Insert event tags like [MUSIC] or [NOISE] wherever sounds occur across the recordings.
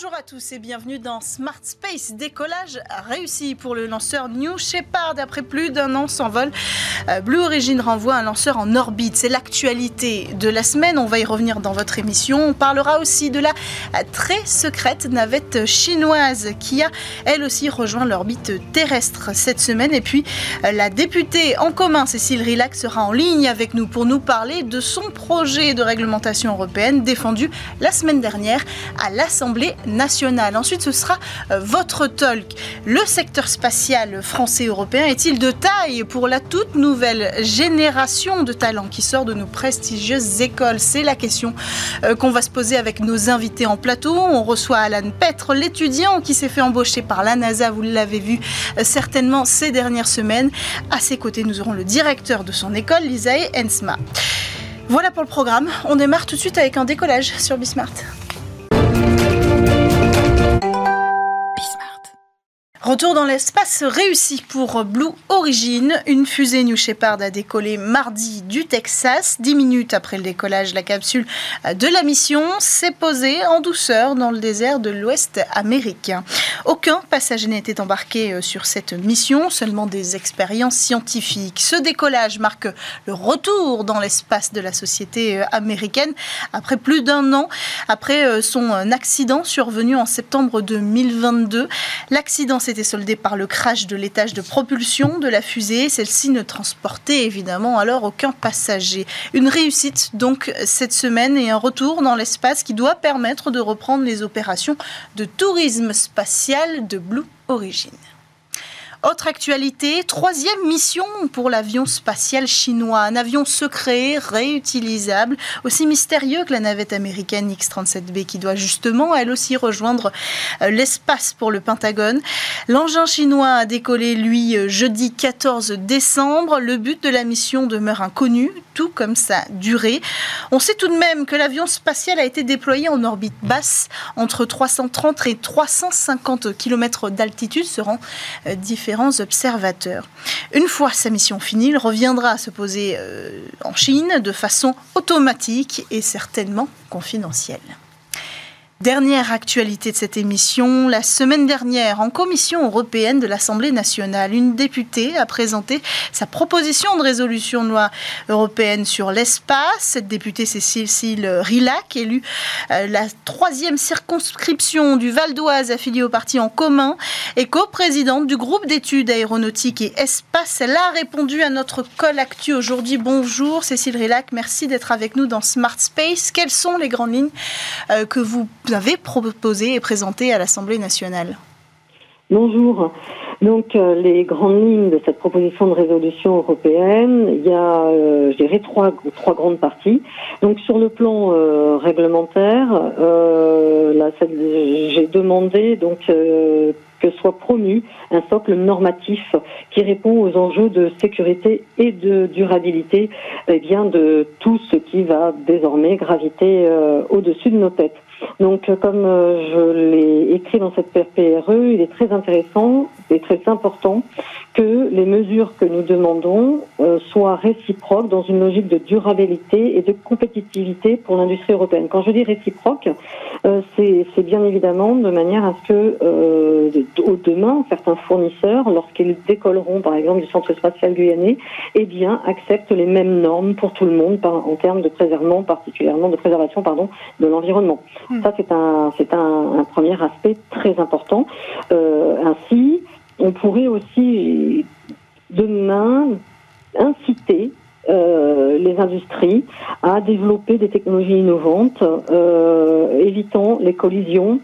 Bonjour à tous et bienvenue dans Smart Space. Décollage réussi pour le lanceur New Shepard. Après plus d'un an sans vol, euh, Blue Origin renvoie un lanceur en orbite. C'est l'actualité de la semaine. On va y revenir dans votre émission. On parlera aussi de la très secrète navette chinoise qui a elle aussi rejoint l'orbite terrestre cette semaine. Et puis euh, la députée en commun, Cécile Rilac, sera en ligne avec nous pour nous parler de son projet de réglementation européenne défendu la semaine dernière à l'Assemblée Ensuite, ce sera euh, votre talk. Le secteur spatial français-européen est-il de taille pour la toute nouvelle génération de talents qui sort de nos prestigieuses écoles? C'est la question euh, qu'on va se poser avec nos invités en plateau. On reçoit Alan Petre, l'étudiant qui s'est fait embaucher par la NASA, vous l'avez vu euh, certainement ces dernières semaines. À ses côtés, nous aurons le directeur de son école, Lisae Ensma. Voilà pour le programme. On démarre tout de suite avec un décollage sur Bismart. Retour dans l'espace réussi pour Blue Origin. Une fusée New Shepard a décollé mardi du Texas. Dix minutes après le décollage, la capsule de la mission s'est posée en douceur dans le désert de l'Ouest américain. Aucun passager n'était embarqué euh, sur cette mission, seulement des expériences scientifiques. Ce décollage marque le retour dans l'espace de la société euh, américaine après plus d'un an après euh, son accident survenu en septembre 2022. L'accident s'est soldé par le crash de l'étage de propulsion de la fusée. Celle-ci ne transportait évidemment alors aucun passager. Une réussite donc cette semaine et un retour dans l'espace qui doit permettre de reprendre les opérations de tourisme spatial de Blue Origin. Autre actualité, troisième mission pour l'avion spatial chinois. Un avion secret, réutilisable, aussi mystérieux que la navette américaine X-37B qui doit justement, elle aussi, rejoindre euh, l'espace pour le Pentagone. L'engin chinois a décollé, lui, euh, jeudi 14 décembre. Le but de la mission demeure inconnu, tout comme sa durée. On sait tout de même que l'avion spatial a été déployé en orbite basse entre 330 et 350 km d'altitude, seront euh, Une fois sa mission finie, il reviendra se poser euh, en Chine de façon automatique et certainement confidentielle. Dernière actualité de cette émission, la semaine dernière, en commission européenne de l'Assemblée nationale, une députée a présenté sa proposition de résolution de loi européenne sur l'espace. Cette députée, Cécile Rilac, élue euh, la troisième circonscription du Val d'Oise affiliée au parti En commun et coprésidente du groupe d'études aéronautiques et espace. Elle a répondu à notre call actu aujourd'hui. Bonjour Cécile Rilac, merci d'être avec nous dans Smart Space. Quelles sont les grandes lignes euh, que vous avez proposé et présenté à l'Assemblée nationale. Bonjour. Donc euh, les grandes lignes de cette proposition de résolution européenne, il y a, euh, je dirais, trois, trois grandes parties. Donc sur le plan euh, réglementaire, j'ai demandé donc que soit promu un socle normatif qui répond aux enjeux de sécurité et de durabilité, eh bien de tout ce qui va désormais graviter au-dessus de nos têtes. Donc, euh, comme euh, je l'ai écrit dans cette PRPRE, il est très intéressant et très important que les mesures que nous demandons euh, soient réciproques dans une logique de durabilité et de compétitivité pour l'industrie européenne. Quand je dis réciproque, c'est bien évidemment de manière à ce que au demain, certains fournisseurs, lorsqu'ils décolleront par exemple du centre spatial guyanais, eh bien acceptent les mêmes normes pour tout le monde en termes de préservation, particulièrement de préservation pardon, de l'environnement. Hmm. Ça, c'est un, c'est un, premier aspect très important. Euh, ainsi, on pourrait aussi demain inciter euh, les industries à développer des technologies innovantes, euh, évitant les collisions,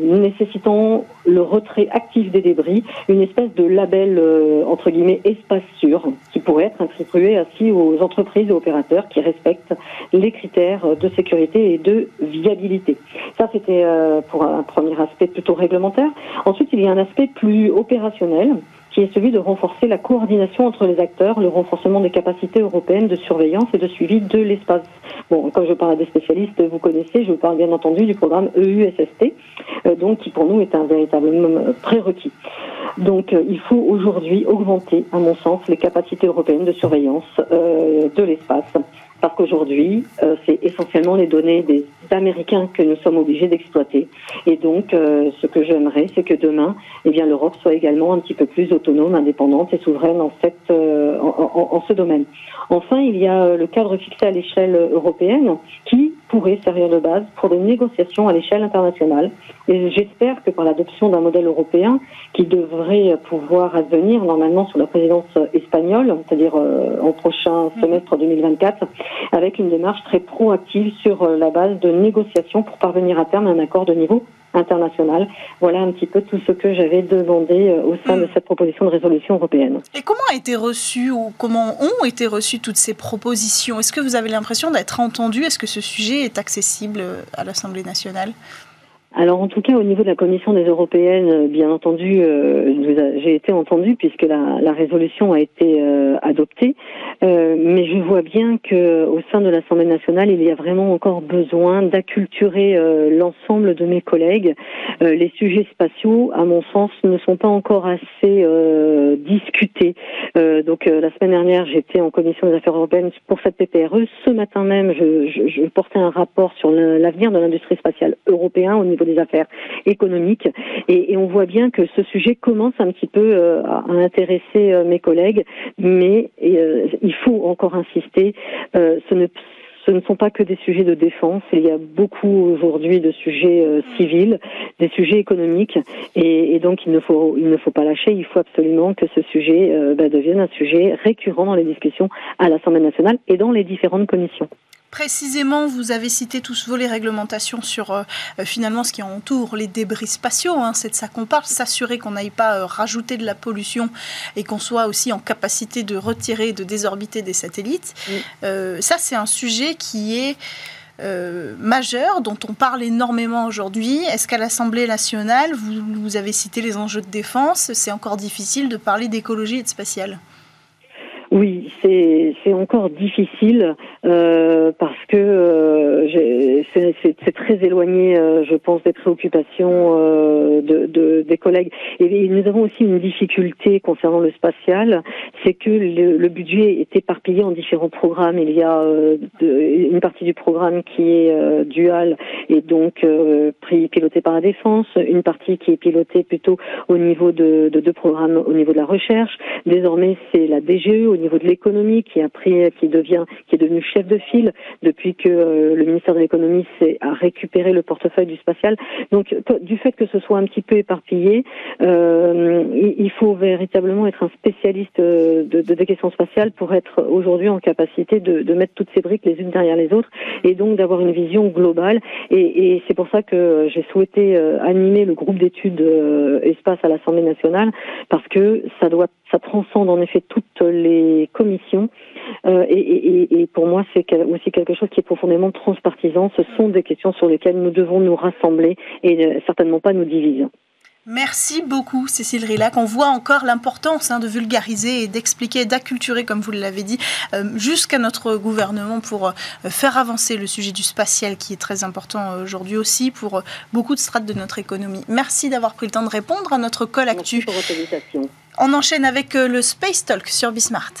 nécessitant le retrait actif des débris, une espèce de label euh, entre guillemets espace sûr qui pourrait être attribué ainsi aux entreprises et opérateurs qui respectent les critères de sécurité et de viabilité. Ça, c'était euh, pour un premier aspect plutôt réglementaire. Ensuite, il y a un aspect plus opérationnel qui est celui de renforcer la coordination entre les acteurs, le renforcement des capacités européennes de surveillance et de suivi de l'espace. Bon, quand je parle à des spécialistes, vous connaissez, je parle bien entendu du programme EUSST, euh, donc qui pour nous est un véritable prérequis. Donc euh, il faut aujourd'hui augmenter, à mon sens, les capacités européennes de surveillance euh, de l'espace parce qu'aujourd'hui, euh, c'est essentiellement les données des Américains que nous sommes obligés d'exploiter. Et donc, euh, ce que j'aimerais, c'est que demain, eh bien, l'Europe soit également un petit peu plus autonome, indépendante et souveraine en, cette, euh, en, en, ce domaine. Enfin, il y a le cadre fixé à l'échelle européenne qui pourrait servir de base pour des négociations à l'échelle internationale. Et j'espère que par l'adoption d'un modèle européen qui devrait pouvoir advenir normalement sous la présidence espagnole, c'est-à-dire en prochain semestre 2024, avec une démarche très proactive sur la base de négociations pour parvenir à terme à un accord de niveau international. Voilà un petit peu tout ce que j'avais demandé euh, au sein de hmm. cette proposition de résolution européenne. Et comment a été reçu ou comment ont été reçues toutes ces propositions? Est-ce que vous avez l'impression d'être entendu? Est-ce que ce sujet est accessible euh, à l'Assemblée nationale? Alors en tout cas au niveau de la Commission des Européennes, euh, bien entendu, euh, j'ai été entendue puisque la, résolution a été euh, adoptée, mais je vois bien que au sein de l'Assemblée nationale, il y a vraiment encore besoin d'acculturer l'ensemble de mes collègues. les sujets spatiaux, à mon sens, ne sont pas encore assez discutés. donc la semaine dernière, j'étais en Commission des Affaires européennes pour cette PPRE. Ce matin même, je, je, je portais un rapport sur l'avenir de l'industrie spatiale européenne au niveau des affaires économiques. Et, on voit bien que ce sujet commence un petit peu euh, à intéresser euh, mes collègues, mais euh, il faut encore insister. ce ne ce ne sont pas que des sujets de défense. Il y a beaucoup aujourd'hui de sujets civils, des sujets économiques, et, donc il ne faut il ne faut pas lâcher. Il faut absolument que ce sujet bah, devienne un sujet récurrent dans les discussions à l'Assemblée nationale et dans les différentes commissions. Précisément, vous avez cité tous vos les réglementations sur euh, euh, finalement ce qui entoure les débris spatiaux. Hein, c'est de ça qu'on parle, s'assurer qu'on n'aille pas euh, rajouter de la pollution et qu'on soit aussi en capacité de retirer, de désorbiter des satellites. ça, c'est un sujet qui est majeur, dont on parle énormément aujourd'hui. Est-ce qu'à l'Assemblée nationale, vous, vous avez cité les enjeux de défense, c'est encore difficile de parler d'écologie et de spatial oui, c'est encore difficile euh, parce que euh, c'est très éloigné, euh, je pense, des préoccupations de, de, des collègues. Et, nous avons aussi une difficulté concernant le spatial, c'est que le, budget est éparpillé en différents programmes. Il y a une partie du programme qui est dual et donc pilotée par la défense, une partie qui est pilotée plutôt au niveau de, de deux programmes au niveau de la recherche. Désormais, c'est la DGE niveau de l'économie qui est devenu chef de file depuis que euh, le ministère de l'économie a récupéré le portefeuille du spatial. Donc, du fait que ce soit un petit peu éparpillé, euh, il faut véritablement être un spécialiste euh, de, de des questions spatiales pour être aujourd'hui en capacité de, mettre toutes ces briques les unes derrière les autres et donc d'avoir une vision globale. Et c'est pour ça que j'ai souhaité animer le groupe d'études espace à l'Assemblée nationale parce que ça doit, ça transcende en effet toutes les commissions. Euh, et, pour moi, c'est aussi quelque chose qui est profondément transpartisan. Ce sont des questions sur lesquelles nous devons nous rassembler et euh, certainement pas nous diviser. Merci beaucoup, Cécile Rilac. On voit encore l'importance hein, de vulgariser et d'expliquer, d'acculturer, comme vous l'avez dit, euh, jusqu'à notre gouvernement pour faire avancer le sujet du spatial qui est très important aujourd'hui aussi pour beaucoup de strates de notre économie. Merci d'avoir pris le temps de répondre à notre call actu. On enchaîne avec le Space Talk sur Bismart.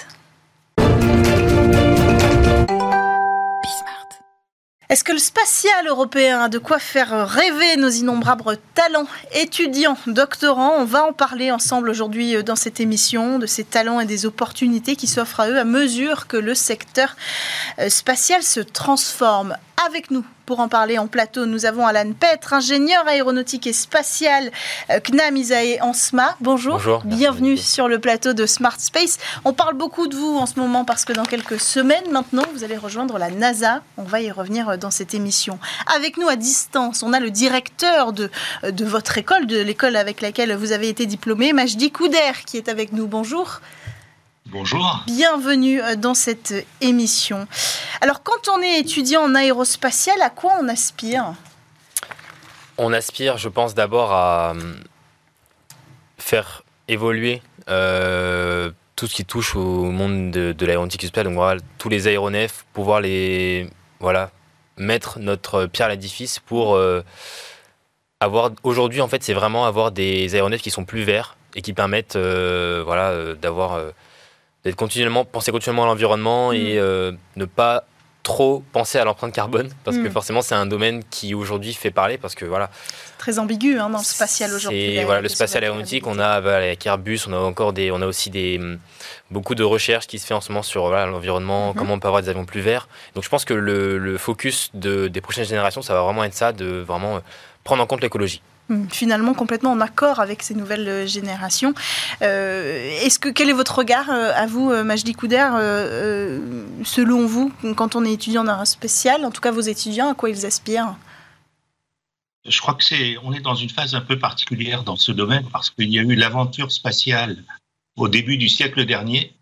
Est-ce que le spatial européen a de quoi faire rêver nos innombrables talents étudiants, doctorants? On va en parler ensemble aujourd'hui euh, dans cette émission de ces talents et des opportunités qui s'offrent à eux à mesure que le secteur euh, spatial se transforme. Avec nous pour en parler en plateau, nous avons Alan Petre, ingénieur aéronautique et spatial euh, CNAM Isae Ansma. Bonjour. Bonjour. Bienvenue sur le plateau de Smart Space. On parle beaucoup de vous en ce moment parce que dans quelques semaines maintenant, vous allez rejoindre la NASA. On va y revenir euh, dans cette émission. Avec nous à distance, on a le directeur de, euh, de votre école, de l'école avec laquelle vous avez été diplômé, Majdi Kouder, qui est avec nous. Bonjour. Bonjour. Bienvenue euh, dans cette émission. Alors, quand on est étudiant en aérospatial, à quoi on aspire? On aspire, je pense, d'abord à euh, faire évoluer euh, tout ce qui touche au monde de, l'aéronautique spatiale. Donc, voilà, tous les aéronefs, pouvoir les. Voilà, mettre notre pierre à l'édifice pour avoir. Aujourd'hui, en fait, c'est vraiment avoir des aéronefs qui sont plus verts et qui permettent voilà, d'avoir d'être continuellement, penser continuellement à l'environnement et mm. euh, ne pas trop penser à l'empreinte carbone parce que mm. forcément c'est un domaine qui aujourd'hui fait parler parce que voilà très ambigu hein, dans le spatial aujourd'hui. Voilà, le spatial aéronautique, on a avec Airbus, on a encore des, on a aussi des beaucoup de recherches qui se fait en ce moment sur l'environnement, mm-hmm. comment on peut avoir des avions plus verts. Donc je pense que le, focus de, des prochaines générations, ça va vraiment être ça, de vraiment prendre en compte l'écologie. Finalement complètement en accord avec ces nouvelles euh, générations. Euh, est-ce que quel est votre regard euh, à vous, Majdi Kouder, selon vous, quand on est étudiant dans un spécial, en tout cas vos étudiants, à quoi ils aspirent? Je crois que c'est, on est dans une phase un peu particulière dans ce domaine parce qu'il y a eu l'aventure spatiale au début du siècle dernier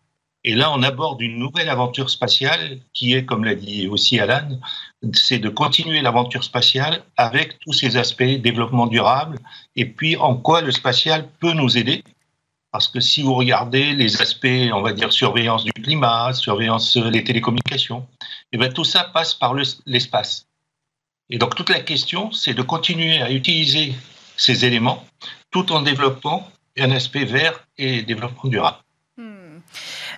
et là, on aborde une nouvelle aventure spatiale qui est, comme l'a dit aussi Alan, c'est de continuer l'aventure spatiale avec tous ces aspects développement durable et puis en quoi le spatial peut nous aider. Parce que si vous regardez les aspects, on va dire, surveillance du climat, surveillance des télécommunications, et eh bien tout ça passe par l'espace. et donc toute la question, c'est de continuer à utiliser ces éléments tout en développant un aspect vert et développement durable.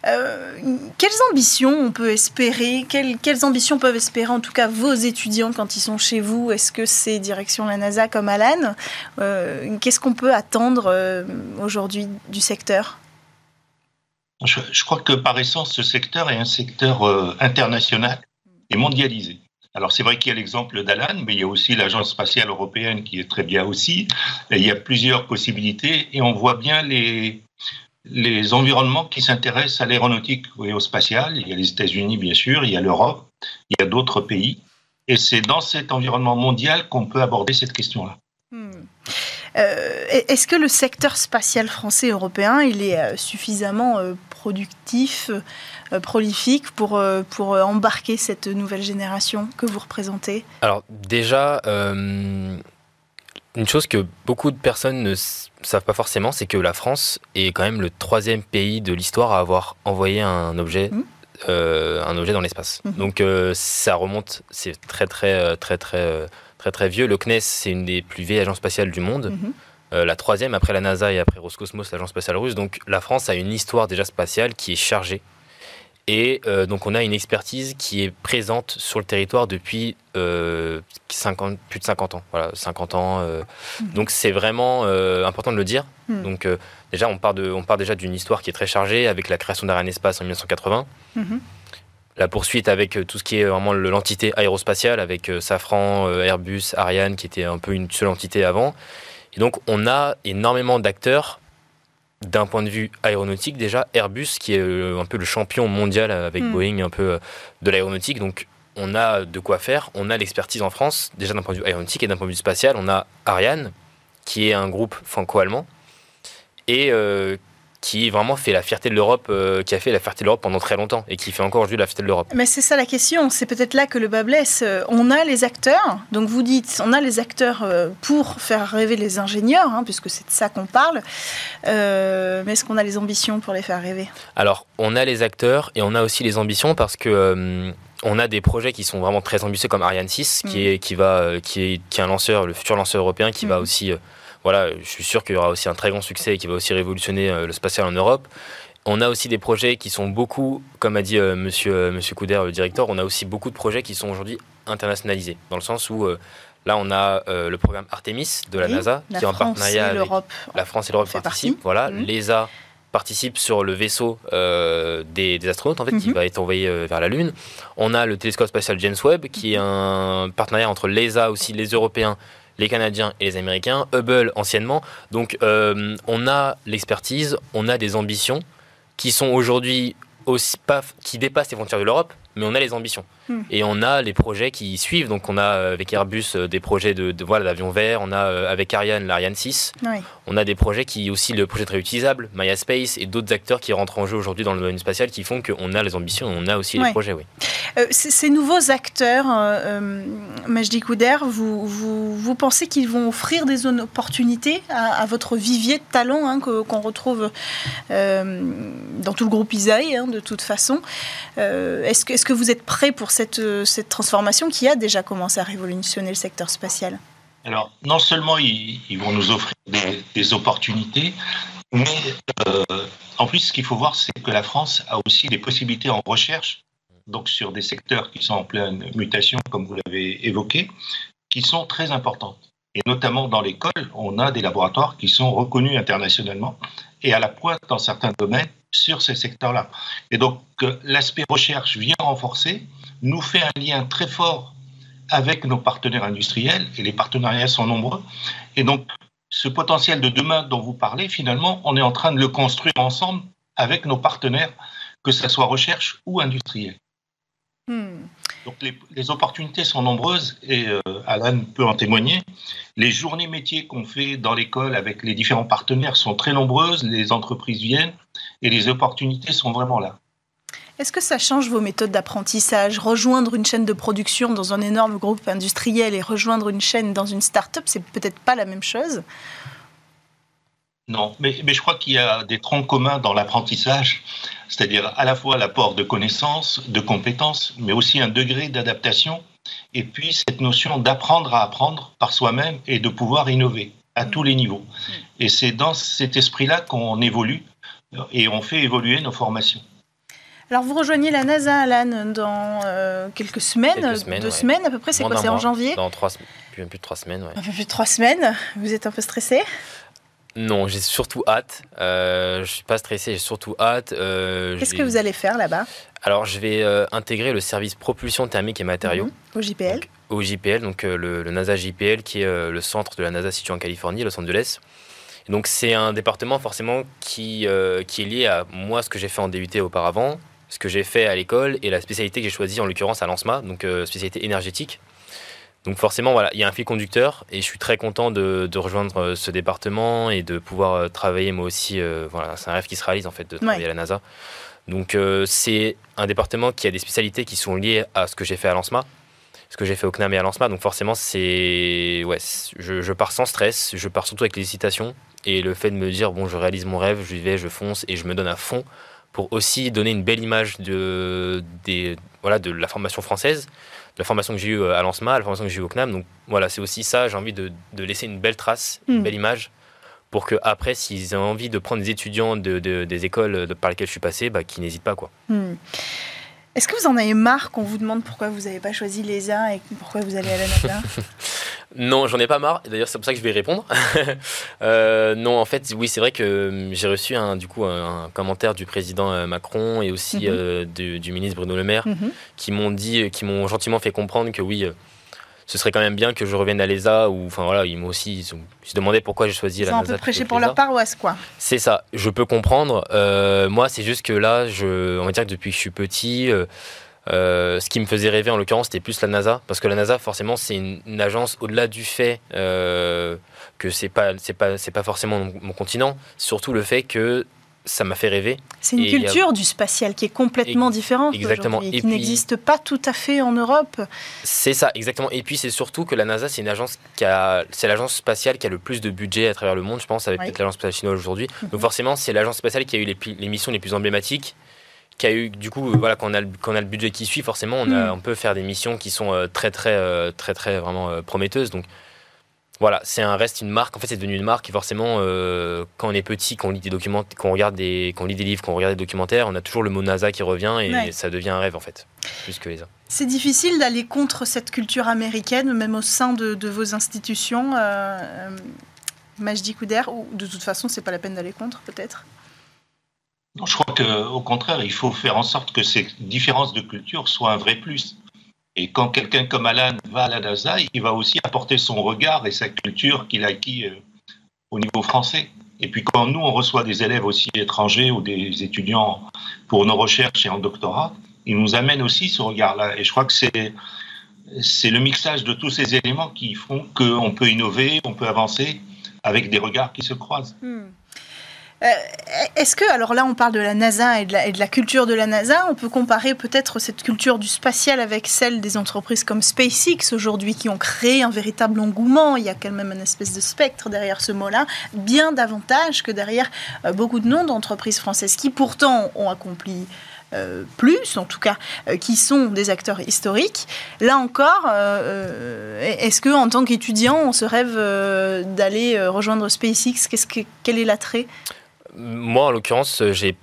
Euh, quelles ambitions on peut espérer quelles, ambitions peuvent espérer en tout cas vos étudiants quand ils sont chez vous Est-ce que c'est direction la NASA comme Alan euh, Qu'est-ce qu'on peut attendre euh, aujourd'hui du secteur je, crois que par essence, ce secteur est un secteur international et mondialisé. Alors c'est vrai qu'il y a l'exemple d'Alan, mais il y a aussi l'Agence spatiale européenne qui est très bien aussi. il y a plusieurs possibilités et on voit bien les, les environnements qui s'intéressent à l'aéronautique et au spatial. Il y a les États-Unis, bien sûr, il y a l'Europe, il y a d'autres pays. Et c'est dans cet environnement mondial qu'on peut aborder cette question-là. Hmm. Euh, est-ce que le secteur spatial français et européen il est euh, suffisamment euh, productif, prolifique pour, pour embarquer cette nouvelle génération que vous représentez? Alors déjà, une chose que beaucoup de personnes ne savent pas forcément, c'est que la France est quand même le troisième pays de l'histoire à avoir envoyé un objet, mmh. euh, un objet dans l'espace. Mmh. Donc euh, ça remonte, c'est très très euh, très très très très vieux. Le CNES, c'est une des plus vieilles agences spatiales du monde. Mmh. la troisième après la NASA et après Roscosmos, l'agence spatiale russe. Donc la France a une histoire déjà spatiale qui est chargée et euh, donc on a une expertise qui est présente sur le territoire depuis 50, euh, plus de 50 ans. Voilà, 50 ans. Euh. Mmh. Donc c'est vraiment important de le dire. Mmh. Donc déjà on part, de, on part déjà d'une histoire qui est très chargée avec la création d'Ariane Espace en 1980. Mmh. La poursuite avec tout ce qui est vraiment l'entité aérospatiale avec Safran, Airbus, Ariane qui était un peu une seule entité avant. Et donc on a énormément d'acteurs d'un point de vue aéronautique, déjà, Airbus, qui est un peu le champion mondial avec hmm. Boeing, un peu euh, de l'aéronautique, donc on a de quoi faire. On a l'expertise en France, déjà d'un point de vue aéronautique et d'un point de vue spatial. On a Ariane, qui est un groupe franco-allemand, et euh, qui vraiment fait la fierté de l'Europe, euh, qui a fait la fierté de l'Europe pendant très longtemps et qui fait encore aujourd'hui la fierté de l'Europe. Mais c'est ça la question, c'est peut-être là que le bas blesse. Euh, on a les acteurs, donc vous dites, on a les acteurs euh, pour faire rêver les ingénieurs, hein, puisque c'est de ça qu'on parle. mais est-ce qu'on a les ambitions pour les faire rêver? Alors, on a les acteurs et on a aussi les ambitions parce que on a des projets qui sont vraiment très ambitieux comme Ariane 6, qui, mm. est, qui, va, qui, est, qui est un lanceur, le futur lanceur européen, qui va mm. aussi voilà, je suis sûr qu'il y aura aussi un très grand succès et qui va aussi révolutionner euh, le spatial en Europe. On a aussi des projets qui sont beaucoup, comme a dit euh, monsieur, euh, monsieur Couder, le directeur, on a aussi beaucoup de projets qui sont aujourd'hui internationalisés, dans le sens où là on a le programme Artemis de la NASA, qui est en partenariat avec la France et l'Europe participent. Voilà, mmh. l'ESA participe sur le vaisseau des, astronautes en fait, qui mmh. va être envoyé vers la Lune. On a le télescope spatial James Webb, qui est un partenariat entre l'ESA aussi, les Européens les Canadiens et les Américains, Hubble anciennement. Donc euh, on a l'expertise, on a des ambitions qui sont aujourd'hui aussi qui dépassent les frontières de l'Europe, mais on a les ambitions. Hmm. Et on a les projets qui suivent. Donc, on a euh, avec Airbus euh, des projets de, voilà d'avions verts. On a euh, avec Ariane l'Ariane 6. On a des projets qui aussi le projet très utilisable, Maya Space et d'autres acteurs qui rentrent en jeu aujourd'hui dans le domaine spatial qui font qu'on a les ambitions. On a aussi les projets. Oui. ces nouveaux acteurs, euh, Majdi Kouder, vous, vous, vous pensez qu'ils vont offrir des opportunités à, votre vivier de talents hein, qu'on retrouve dans tout le groupe Isaïe, hein, de toute façon? Est-ce que, est que vous êtes prêt pour cette, euh, cette transformation qui a déjà commencé à révolutionner le secteur spatial? Alors, non seulement ils, vont nous offrir des, opportunités, mais euh, en plus, ce qu'il faut voir, c'est que la France a aussi des possibilités en recherche donc sur des secteurs qui sont en pleine mutation, comme vous l'avez évoqué, qui sont très importantes. Et notamment dans l'école, on a des laboratoires qui sont reconnus internationalement et à la pointe dans certains domaines sur ces secteurs-là. Et donc, l'aspect recherche vient renforcer, nous fait un lien très fort avec nos partenaires industriels, et les partenariats sont nombreux. Et donc, ce potentiel de demain dont vous parlez, finalement, on est en train de le construire ensemble avec nos partenaires, que ce soit recherche ou industriel. Hmm. Donc les, opportunités sont nombreuses et euh, Alan peut en témoigner. Les journées métiers qu'on fait dans l'école avec les différents partenaires sont très nombreuses, les entreprises viennent et les opportunités sont vraiment là. Est-ce que ça change vos méthodes d'apprentissage? Rejoindre une chaîne de production dans un énorme groupe industriel et rejoindre une chaîne dans une start-up, c'est peut-être pas la même chose? Non, mais, mais je crois qu'il y a des troncs communs dans l'apprentissage c'est-à-dire à la fois l'apport de connaissances, de compétences, mais aussi un degré d'adaptation, et puis cette notion d'apprendre à apprendre par soi-même et de pouvoir innover à tous les niveaux. Et c'est dans cet esprit-là qu'on évolue et on fait évoluer nos formations. Alors vous rejoignez la NASA, Alan, dans euh, quelques semaines, deux semaines à peu près, c'est quoi C'est en janvier Dans trois, plus, plus de trois semaines, Un peu plus de trois semaines. Vous êtes un peu stressé non, j'ai surtout hâte. Euh, je suis pas stressé, j'ai surtout hâte. Euh, Qu'est-ce que vous allez faire là-bas Alors, je vais euh, intégrer le service propulsion thermique et matériaux. Mhm. Au JPL Au JPL, donc le, NASA JPL, qui est le centre de la NASA situé en Californie, Los Angeles. donc, c'est un département forcément qui, qui est lié à moi, ce que j'ai fait en DUT auparavant, ce que j'ai fait à l'école et la spécialité que j'ai choisie en l'occurrence à l'ANSMA, donc spécialité énergétique. Donc forcément, voilà, il y a un fil conducteur et je suis très content de, rejoindre euh, ce département et de pouvoir euh, travailler moi aussi. Euh, voilà, c'est un rêve qui se réalise en fait de travailler à la NASA. Donc c'est un département qui a des spécialités qui sont liées à ce que j'ai fait à l'ANSMA, ce que j'ai fait au CNAM et à l'ANSMA. Donc forcément, c'est ouais, je, pars sans stress, je pars surtout avec l'hésitation et le fait de me dire bon, je réalise mon rêve, je vais, je fonce et je me donne à fond pour aussi donner une belle image de des voilà de la formation française la formation que j'ai eue à l'ANSMA, la formation que j'ai eue au CNAM. Donc voilà, c'est aussi ça, j'ai envie de, laisser une belle trace, une hmm. belle image, pour que après, s'ils ont envie de prendre des étudiants de, des écoles par lesquelles je suis passé, bah, qu'ils n'hésitent pas. quoi. Hmm. Est-ce que vous en avez marre qu'on vous demande pourquoi vous n'avez pas choisi l'ESA et pourquoi vous allez à la NASA [LAUGHS] Non, j'en ai pas marre. D'ailleurs, c'est pour ça que je vais répondre. [LAUGHS] Euh, non, en fait, oui, c'est vrai que hum, j'ai reçu un, du coup un, commentaire du président euh, Macron et aussi mhm. euh, du, ministre Bruno Le Maire mhm. qui m'ont dit, qui m'ont gentiment fait comprendre que oui, ce serait quand même bien que je revienne à l'ESA ou enfin voilà ils m'ont aussi ils, se demandaient pourquoi j'ai choisi la NASA. Ils un peu prêché pour leur paroisse quoi. C'est ça, je peux comprendre. moi c'est juste que là je on va dire que depuis que je suis petit euh, ce qui me faisait rêver en l'occurrence, c'était plus la NASA, parce que la NASA, forcément, c'est une, agence au-delà du fait euh, que c'est pas c'est pas c'est pas forcément mon, continent, surtout le fait que ça m'a fait rêver. C'est une culture du spatial qui est complètement différente exactement et qui n'existe pas tout à fait en Europe. C'est ça, exactement. Et puis c'est surtout que la NASA, c'est une agence qui a, c'est l'agence spatiale qui a le plus de budget à travers le monde, je pense, avec peut-être l'agence spatiale chinoise aujourd'hui. Donc mhm. forcément, c'est l'agence spatiale qui a eu les, les missions les plus emblématiques qui a eu du coup euh, voilà quand on a le, a le budget qui suit forcément on, a, hmm. on peut faire des missions qui sont euh, très très euh, très très vraiment prometteuses. Donc voilà c'est un reste une marque. En fait c'est devenu une marque. Et forcément quand on est petit qu'on lit des documents qu'on regarde des qu'on lit des livres qu'on regarde des documentaires on a toujours le mot NASA qui revient et ça devient un rêve en fait plus que les autres. C'est difficile d'aller contre cette culture américaine même au sein de, de vos institutions Majdi Couder ou de toute façon c'est pas la peine d'aller contre peut-être? Je crois qu'au contraire, il faut faire en sorte que ces différences de culture soient un vrai plus. Et quand quelqu'un comme Alan va à la NASA, il va aussi apporter son regard et sa culture qu'il a acquis euh, au niveau français. Et puis quand nous, on reçoit des élèves aussi étrangers ou des étudiants pour nos recherches et en doctorat, ils nous amènent aussi ce regard-là. Et je crois que c'est, le mixage de tous ces éléments qui font qu'on peut innover, on peut avancer avec des regards qui se croisent. Hmm. Euh, est-ce que, alors là on parle de la NASA et de la, culture de la NASA, on peut comparer peut-être cette culture du spatial avec celle des entreprises comme SpaceX aujourd'hui qui ont créé un véritable engouement, il y a quand même une espèce de spectre derrière ce mot-là, bien davantage que derrière euh, beaucoup de noms d'entreprises françaises qui pourtant ont accompli euh, plus, en tout cas, qui sont des acteurs historiques. Là encore, est-ce que en tant qu'étudiant, on se rêve d'aller rejoindre SpaceX? Que, Quel est l'attrait? Moi, en l'occurrence, j'ai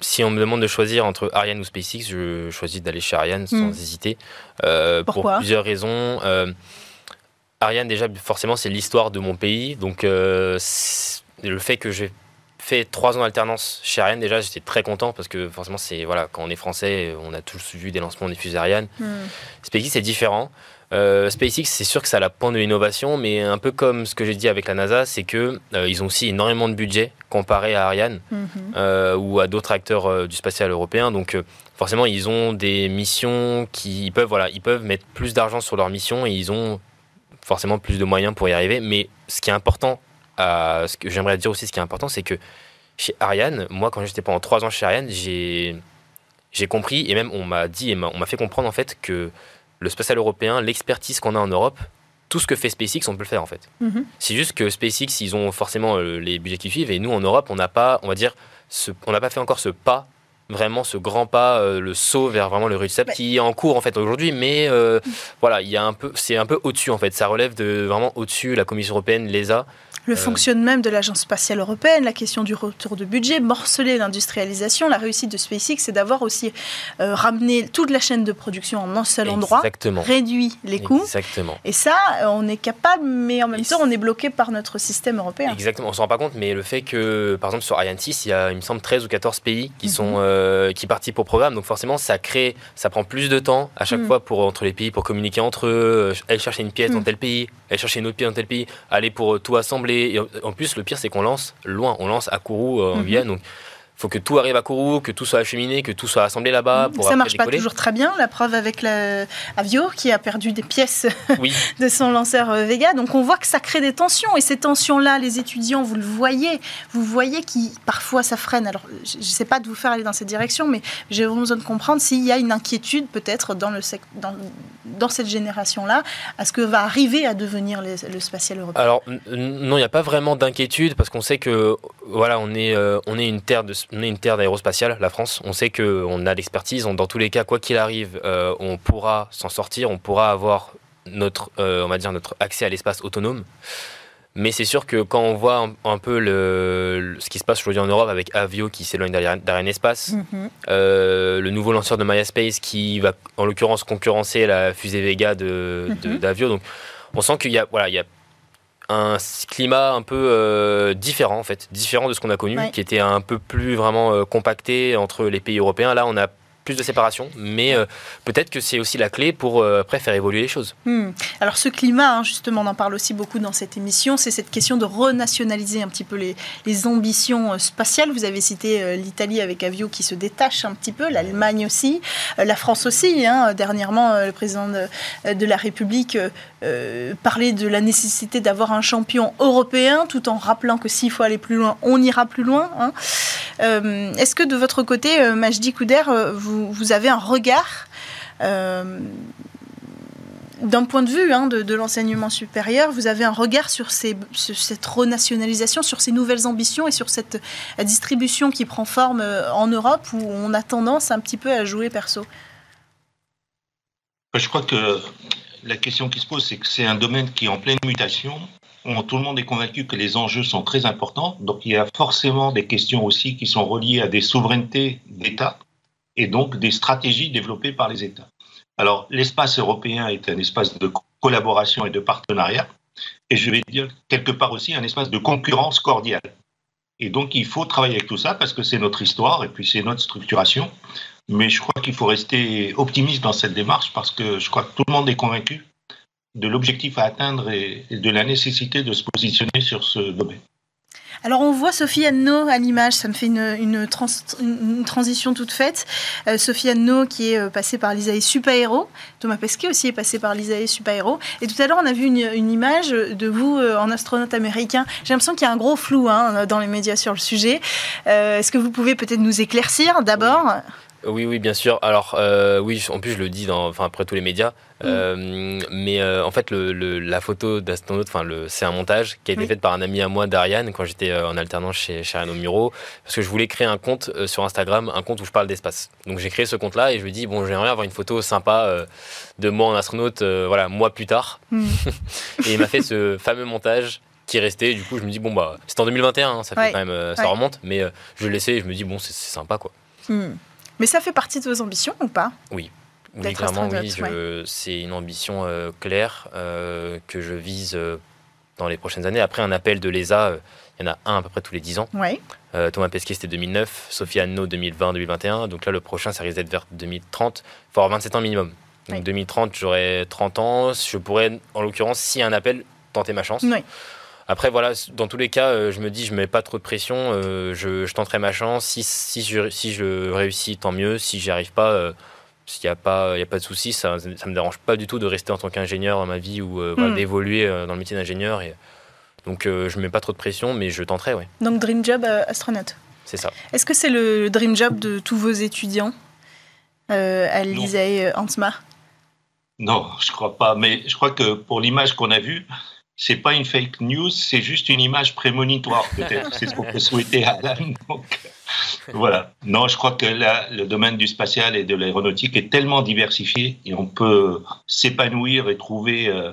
si on me demande de choisir entre Ariane ou SpaceX, je choisis d'aller chez Ariane sans Mm. hésiter. Euh, pour plusieurs raisons. Euh, Ariane, déjà, forcément, c'est l'histoire de mon pays. Donc, euh, le fait que j'ai fait trois ans d'alternance chez Ariane, déjà, j'étais très content parce que forcément, c'est voilà, quand on est français, on a tous vu des lancements des fusées Ariane. Hmm. SpaceX, c'est différent. Euh, SpaceX, c'est sûr que ça a la pointe de l'innovation, mais un peu comme ce que j'ai dit avec la NASA, c'est que euh, ils ont aussi énormément de budget comparé à Ariane Mhm. euh, ou à d'autres acteurs du spatial européen. Donc forcément, ils ont des missions qui ils peuvent voilà, ils peuvent mettre plus d'argent sur leurs missions et ils ont forcément plus de moyens pour y arriver. Mais ce qui est important, à, ce que j'aimerais dire aussi, ce qui est important, c'est que chez Ariane, moi, quand j'étais pendant trois ans chez Ariane, j'ai j'ai compris et même on m'a dit et on m'a fait comprendre en fait que le spatial européen, l'expertise qu'on a en Europe, tout ce que fait SpaceX, on peut le faire en fait. Mhm. C'est juste que SpaceX, ils ont forcément euh, les budgets qui suivent, et nous en Europe, on n'a pas, on va dire, ce- on n'a pas fait encore ce pas, vraiment ce grand pas, euh, le saut vers vraiment le réussite Bah. qui est en cours en fait aujourd'hui, mais euh, voilà, il y a un peu, c'est un peu au-dessus en fait, ça relève de vraiment au-dessus la Commission européenne, l'ESA. Le Euh. fonctionnement même de l'Agence spatiale européenne, la question du retour de budget, morceler l'industrialisation. La réussite de SpaceX, c'est d'avoir aussi euh, ramené toute la chaîne de production en un seul endroit, Exactement. réduit les coûts. Exactement. Et ça, euh, on est capable, mais en même Et temps, on est bloqué par notre système européen. Exactement, on s'en rend pas compte, mais le fait que, par exemple, sur Ariane 6, il y a, il me semble, 13 ou 14 pays qui, Mhm. sont, euh, qui participent au programme. Donc forcément, ça crée, ça prend plus de temps à chaque Mhm. fois pour, entre les pays pour communiquer entre eux, aller chercher une pièce Mhm. dans tel pays, aller chercher une autre pièce dans tel pays, aller pour euh, tout assembler. Et en- plus, le pire, c'est qu'on lance loin. On lance à Kourou, euh, en Mhm. Guyane. Donc faut que tout arrive à Kourou, que tout soit acheminé, que tout soit assemblé là-bas. Pour ça après marche pas toujours très bien. La preuve avec la Avio qui a perdu des pièces [LAUGHS] Oui, de son lanceur euh, Vega. Donc on voit que ça crée des tensions. Et ces tensions-là, les étudiants, vous le voyez, vous voyez qui parfois ça freine. Alors je ne sais pas de vous faire aller dans cette direction, mais j'ai vraiment besoin de comprendre s'il y a une inquiétude peut-être dans, le sec- dans, dans cette génération-là à ce que va arriver à devenir les- le spatial européen. Alors non, il n'y a pas vraiment d'inquiétude parce qu'on sait que voilà, on est euh, on est une terre de on est une terre d'aérospatiale, la France. On sait que on a l'expertise. Dans tous les cas, quoi qu'il arrive, euh, on pourra s'en sortir. On pourra avoir notre euh, on va dire notre accès à l'espace autonome. Mais c'est sûr que quand on voit un, un peu le, le- ce qui se passe aujourd'hui en Europe avec Avio qui s'éloigne d'Ariane d'Ariane Espace, Mhm. euh, le nouveau lanceur de MySpace qui va en l'occurrence concurrencer la fusée Vega de, de- Mhm. d'Avio. Donc on sent qu'il y a, voilà, il y a un climat un peu euh, différent en fait, différent de ce qu'on a connu, Ouais. qui était un peu plus vraiment euh, compacté entre les pays européens. Là, on a plus de séparation, mais euh, peut-être que c'est aussi la clé pour euh, après faire évoluer les choses. Hmm. Alors ce climat, hein, justement, on en parle aussi beaucoup dans cette émission, c'est cette question de renationaliser un petit peu les, ambitions euh, spatiales. Vous avez cité euh, l'Italie avec Avio qui se détache un petit peu, l'Allemagne aussi, la France aussi. hein. Dernièrement, le président de, la République parlait de la nécessité d'avoir un champion européen, tout en rappelant que s'il faut aller plus loin, on ira plus loin. hein. Est-ce que de votre côté, Majdi Kouder, euh, vous, avez un regard euh, d'un point de vue hein, de, l'enseignement supérieur, vous avez un regard sur, cette renationalisation, sur ces nouvelles ambitions et sur cette distribution qui prend forme euh, en Europe où on a tendance un petit peu à jouer perso? Je crois que la question qui se pose, c'est que c'est un domaine qui est en pleine mutation. On- tout le monde est convaincu que les enjeux sont très importants. Donc, il y a forcément des questions aussi qui sont reliées à des souverainetés d'États et donc des stratégies développées par les États. Alors, l'espace européen est un espace de collaboration et de partenariat. Et je vais dire quelque part aussi un espace de concurrence cordiale. Et donc, il faut travailler avec tout ça parce que c'est notre histoire et puis c'est notre structuration. Mais je crois qu'il faut rester optimiste dans cette démarche parce que je crois que tout le monde est convaincu de l'objectif à atteindre et de la nécessité de se positionner sur ce domaine. Alors on voit Sophie Anno à l'image, ça me fait une, une, trans- une transition toute faite. Euh, Sophie Anno qui est euh, passée par l'ISAE Supaéro, Thomas Pesquet aussi est passé par l'ISAE Supaéro. Et tout à l'heure on a vu une, image de vous euh, en astronaute américain. J'ai l'impression qu'il y a un gros flou hein, dans les médias sur le sujet. Est-ce que vous pouvez peut-être nous éclaircir d'abord? Oui, bien sûr. Alors, euh, oui, en plus, je le dis dans, enfin, après tous les médias. Euh, mais euh, en fait, le, le- la photo d'astronaute, enfin, c'est un montage qui a été Oui. fait par un ami à moi d'Ariane quand j'étais en alternance chez, chez Muro. Parce que je voulais créer un compte sur Instagram, un compte où je parle d'espace. Donc, j'ai créé ce compte-là et je lui dis, bon, j'aimerais avoir une photo sympa de moi en astronaute, voilà, mois plus tard. Hmm. [LAUGHS] Et il m'a fait ce fameux montage qui est resté. Du coup, je me dis, bon, bah, c'est en 2021, hein, ça fait Ouais. quand même, ça Ouais. remonte. Mais je le laissais et je me dis, bon, c'est sympa, quoi. Hmm. Mais ça fait partie de vos ambitions ou pas? Oui. Clairement, oui. C'est une ambition euh, claire euh, que je vise euh, dans les prochaines années. Après, un appel de l'ESA, il y en a un à peu près tous les 10 ans. Thomas Pesquet, c'était 2009. Sophie Anno, 2020-2021. Donc là, le prochain, ça risque d'être vers 2030. Il faut avoir 27 ans minimum. Donc Oui. 2030, j'aurai 30 ans. Je pourrais, en l'occurrence, s'il y a un appel, tenter ma chance. Oui. Après, voilà, dans tous les cas, euh, je me dis, je mets pas trop de pression. euh, je, je tenterai ma chance. Si, si, je, si je réussis, tant mieux. Si j'y arrive pas, euh, s'il n'y a, pas- il y a pas de souci, ça ne me dérange pas du tout de rester en tant qu'ingénieur dans ma vie ou euh, voilà, Mm. d'évoluer euh, dans le métier d'ingénieur. Et, donc, euh, je mets pas trop de pression, mais je tenterai, ouais. Donc Dream Job euh, astronaute. C'est ça. Est-ce que c'est le dream job de tous vos étudiants euh, à l'ISAE euh, Hansma Non, je crois pas. Mais je crois que pour l'image qu'on a vue, c'est pas une fake news, c'est juste une image prémonitoire, peut-être. c'est ce qu'on peut souhaiter à Alan. Donc, voilà. Non, je crois que le domaine du spatial et de l'aéronautique est tellement diversifié et on peut s'épanouir et trouver euh,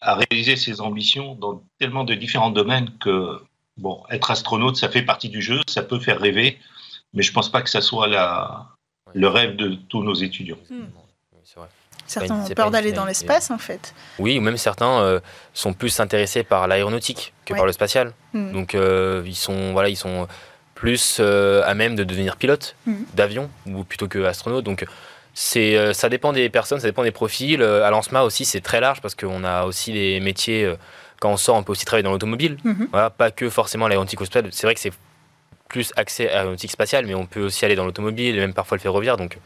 à réaliser ses ambitions dans tellement de différents domaines que, bon, être astronaute, ça fait partie du jeu, ça peut faire rêver, mais je pense pas que ça soit la, le rêve de tous nos étudiants. Oui, c'est vrai. Certains ont peur d'aller dans l'espace en fait. Oui, ou même certains euh, sont plus intéressés par l'aéronautique que Ouais. par le spatial. Hmm. Donc euh, ils sont voilà, ils sont plus euh, à même de devenir pilote Mhm. d'avion ou plutôt que astronaute. Donc c'est ça dépend des personnes, ça dépend des profils. À l'ANSMA aussi, c'est très large parce qu'on a aussi des métiers quand on sort, on peut aussi travailler dans l'automobile. Mhm. Voilà, pas que forcément l'aéronautique au spatial. C'est vrai que c'est plus accès à l'aéronautique spatiale, mais on peut aussi aller dans l'automobile et même parfois le ferroviaire. Donc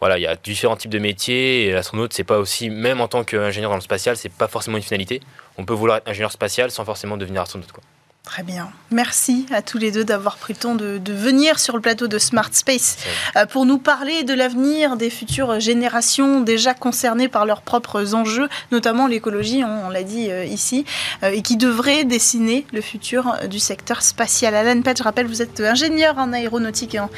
voilà, il y a différents types de métiers et l'astronaute, c'est pas aussi, même en tant qu'ingénieur dans le spatial, c'est pas forcément une finalité. On peut vouloir être ingénieur spatial sans forcément devenir astronaute. Quoi. Très bien. Merci à tous les deux d'avoir pris le temps de, de venir sur le plateau de Smart Space euh, pour nous parler de l'avenir des futures générations déjà concernées par leurs propres enjeux, notamment l'écologie, on, on l'a dit euh, ici, euh, et qui devraient dessiner le futur du secteur spatial. Alan Pett, je rappelle, vous êtes ingénieur en aéronautique et en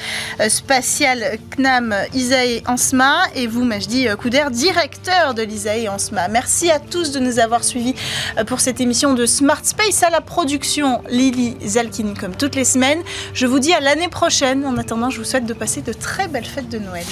spatial CNAM ISAE ANSMA et vous, Majdi Couder, directeur de l'ISAE ANSMA. Merci à tous de nous avoir suivis pour cette émission de Smart Space à la production Lily Zalkin comme toutes les semaines. Je vous dis à l'année prochaine. En attendant, je vous souhaite de passer de très belles fêtes de Noël.